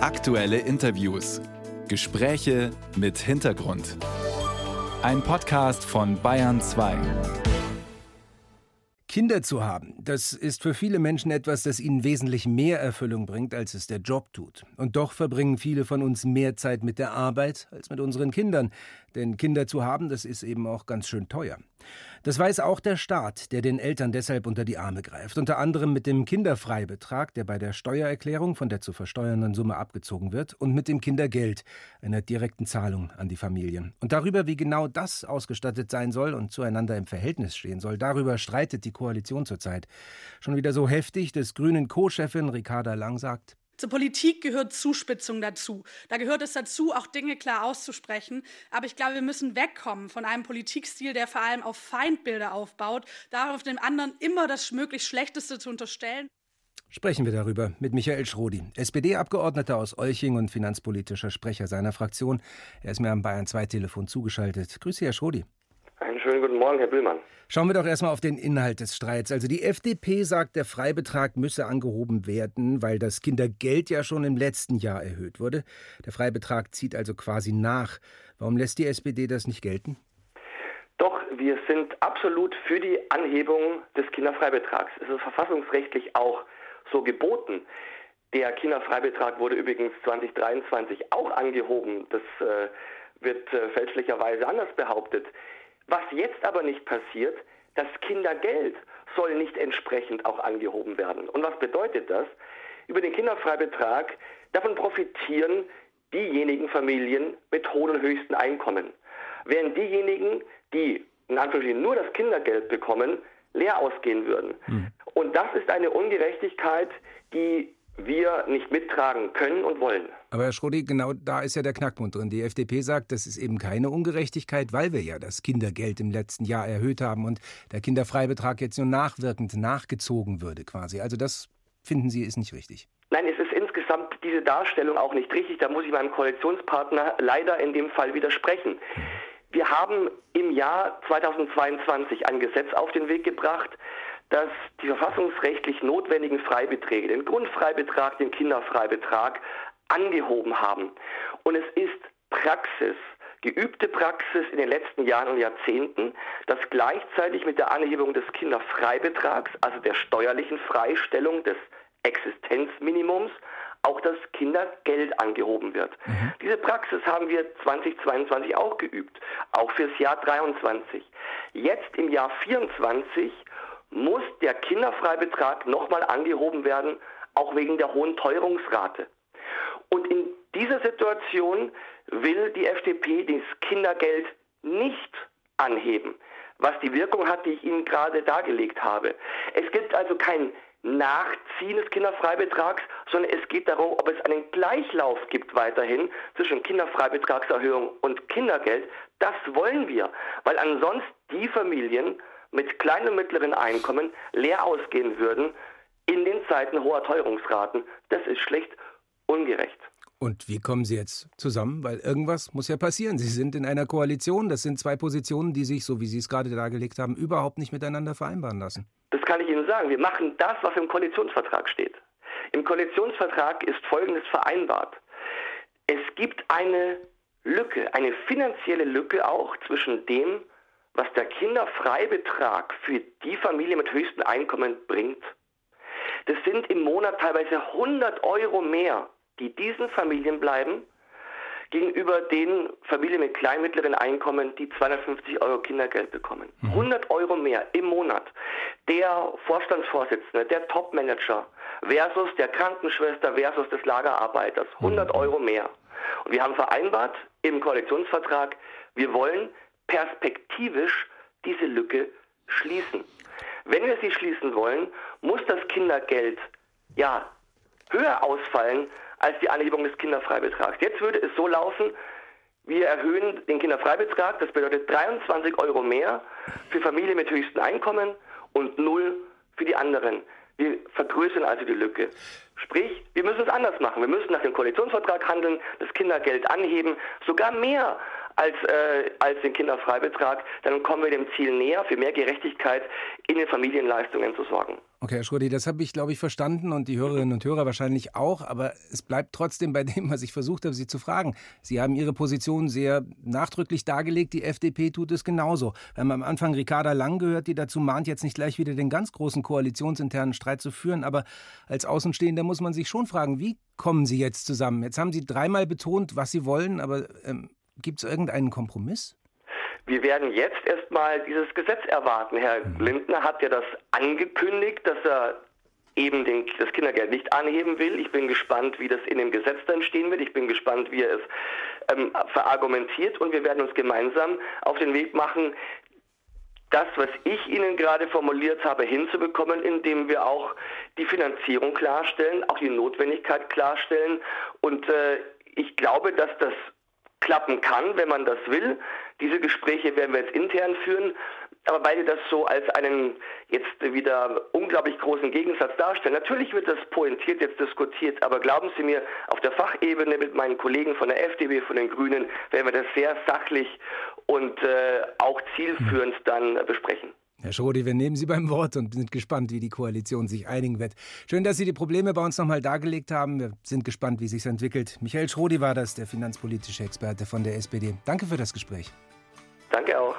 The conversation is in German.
Aktuelle Interviews. Gespräche mit Hintergrund. Ein Podcast von Bayern 2. Kinder zu haben, das ist für viele Menschen etwas, das ihnen wesentlich mehr Erfüllung bringt, als es der Job tut. Und doch verbringen viele von uns mehr Zeit mit der Arbeit als mit unseren Kindern. Denn Kinder zu haben, das ist eben auch ganz schön teuer. Das weiß auch der Staat, der den Eltern deshalb unter die Arme greift. Unter anderem mit dem Kinderfreibetrag, der bei der Steuererklärung von der zu versteuernden Summe abgezogen wird, und mit dem Kindergeld, einer direkten Zahlung an die Familien. Und darüber, wie genau das ausgestattet sein soll und zueinander im Verhältnis stehen soll, darüber streitet die Koalition zurzeit. Schon wieder so heftig, dass Grünen Co-Chefin Ricarda Lang sagt, zur Politik gehört Zuspitzung dazu. Da gehört es dazu, auch Dinge klar auszusprechen. Aber ich glaube, wir müssen wegkommen von einem Politikstil, der vor allem auf Feindbilder aufbaut, darauf dem anderen immer das möglichst Schlechteste zu unterstellen. Sprechen wir darüber mit Michael Schrodi, SPD-Abgeordneter aus Olching und finanzpolitischer Sprecher seiner Fraktion. Er ist mir am Bayern 2 Telefon zugeschaltet. Grüße, Herr Schrodi. Guten Morgen, Herr Bühlmann. Schauen wir doch erstmal auf den Inhalt des Streits. Also die FDP sagt, der Freibetrag müsse angehoben werden, weil das Kindergeld ja schon im letzten Jahr erhöht wurde. Der Freibetrag zieht also quasi nach. Warum lässt die SPD das nicht gelten? Doch, wir sind absolut für die Anhebung des Kinderfreibetrags. Es ist verfassungsrechtlich auch so geboten. Der Kinderfreibetrag wurde übrigens 2023 auch angehoben. Das äh, wird äh, fälschlicherweise anders behauptet. Was jetzt aber nicht passiert, das Kindergeld soll nicht entsprechend auch angehoben werden. Und was bedeutet das? Über den Kinderfreibetrag davon profitieren diejenigen Familien mit hohen und höchsten Einkommen. Während diejenigen, die in Anführungsstrichen nur das Kindergeld bekommen, leer ausgehen würden. Mhm. Und das ist eine Ungerechtigkeit, die wir nicht mittragen können und wollen. Aber Herr Schrodi, genau da ist ja der Knackpunkt drin. Die FDP sagt, das ist eben keine Ungerechtigkeit, weil wir ja das Kindergeld im letzten Jahr erhöht haben und der Kinderfreibetrag jetzt nur nachwirkend nachgezogen würde quasi. Also das finden Sie ist nicht richtig. Nein, es ist insgesamt diese Darstellung auch nicht richtig. Da muss ich meinem Koalitionspartner leider in dem Fall widersprechen. Wir haben im Jahr 2022 ein Gesetz auf den Weg gebracht, dass die verfassungsrechtlich notwendigen Freibeträge, den Grundfreibetrag, den Kinderfreibetrag, angehoben haben. Und es ist Praxis, geübte Praxis in den letzten Jahren und Jahrzehnten, dass gleichzeitig mit der Anhebung des Kinderfreibetrags, also der steuerlichen Freistellung des Existenzminimums, auch das Kindergeld angehoben wird. Mhm. Diese Praxis haben wir 2022 auch geübt, auch fürs Jahr 23. Jetzt im Jahr 24 muss der Kinderfreibetrag nochmal angehoben werden, auch wegen der hohen Teuerungsrate. Und in dieser Situation will die FDP das Kindergeld nicht anheben, was die Wirkung hat, die ich Ihnen gerade dargelegt habe. Es gibt also kein Nachziehen des Kinderfreibetrags, sondern es geht darum, ob es einen Gleichlauf gibt weiterhin zwischen Kinderfreibetragserhöhung und Kindergeld. Das wollen wir, weil ansonsten die Familien mit kleinen und mittleren Einkommen leer ausgehen würden in den Zeiten hoher Teuerungsraten. Das ist schlicht ungerecht. Und wie kommen Sie jetzt zusammen? Weil irgendwas muss ja passieren. Sie sind in einer Koalition. Das sind zwei Positionen, die sich, so wie Sie es gerade dargelegt haben, überhaupt nicht miteinander vereinbaren lassen. Das kann ich Ihnen sagen. Wir machen das, was im Koalitionsvertrag steht. Im Koalitionsvertrag ist Folgendes vereinbart. Es gibt eine Lücke, eine finanzielle Lücke auch zwischen dem, was der Kinderfreibetrag für die Familie mit höchsten Einkommen bringt. Das sind im Monat teilweise 100 Euro mehr, die diesen Familien bleiben, gegenüber den Familien mit kleinen mittleren Einkommen, die 250 Euro Kindergeld bekommen. 100 mhm. Euro mehr im Monat. Der Vorstandsvorsitzende, der Topmanager versus der Krankenschwester versus des Lagerarbeiters. 100 mhm. Euro mehr. Und wir haben vereinbart im Koalitionsvertrag, wir wollen perspektivisch diese Lücke schließen. Wenn wir sie schließen wollen, muss das Kindergeld ja höher ausfallen als die Anhebung des Kinderfreibetrags. Jetzt würde es so laufen, wir erhöhen den Kinderfreibetrag, das bedeutet 23 Euro mehr für Familien mit höchsten Einkommen und null für die anderen. Wir vergrößern also die Lücke. Sprich, wir müssen es anders machen. Wir müssen nach dem Koalitionsvertrag handeln, das Kindergeld anheben, sogar mehr als, äh, als den Kinderfreibetrag, dann kommen wir dem Ziel näher, für mehr Gerechtigkeit in den Familienleistungen zu sorgen. Okay, Herr Schrödi, das habe ich, glaube ich, verstanden und die Hörerinnen und Hörer wahrscheinlich auch. Aber es bleibt trotzdem bei dem, was ich versucht habe, Sie zu fragen. Sie haben Ihre Position sehr nachdrücklich dargelegt. Die FDP tut es genauso. Wir haben am Anfang Ricarda Lang gehört, die dazu mahnt, jetzt nicht gleich wieder den ganz großen koalitionsinternen Streit zu führen. Aber als Außenstehender muss man sich schon fragen, wie kommen Sie jetzt zusammen? Jetzt haben Sie dreimal betont, was Sie wollen, aber ähm, gibt es irgendeinen Kompromiss? Wir werden jetzt erstmal dieses Gesetz erwarten. Herr mhm. Lindner hat ja das angekündigt, dass er eben den, das Kindergeld nicht anheben will. Ich bin gespannt, wie das in dem Gesetz dann stehen wird. Ich bin gespannt, wie er es ähm, verargumentiert und wir werden uns gemeinsam auf den Weg machen, das, was ich Ihnen gerade formuliert habe, hinzubekommen, indem wir auch die Finanzierung klarstellen, auch die Notwendigkeit klarstellen. Und äh, ich glaube, dass das klappen kann, wenn man das will. Diese Gespräche werden wir jetzt intern führen, aber beide das so als einen jetzt wieder unglaublich großen Gegensatz darstellen. Natürlich wird das pointiert jetzt diskutiert, aber glauben Sie mir, auf der Fachebene mit meinen Kollegen von der FDP, von den Grünen, werden wir das sehr sachlich und äh, auch zielführend dann besprechen. Herr Schrodi, wir nehmen Sie beim Wort und sind gespannt, wie die Koalition sich einigen wird. Schön, dass Sie die Probleme bei uns nochmal dargelegt haben. Wir sind gespannt, wie sich entwickelt. Michael Schrodi war das, der finanzpolitische Experte von der SPD. Danke für das Gespräch. Danke auch.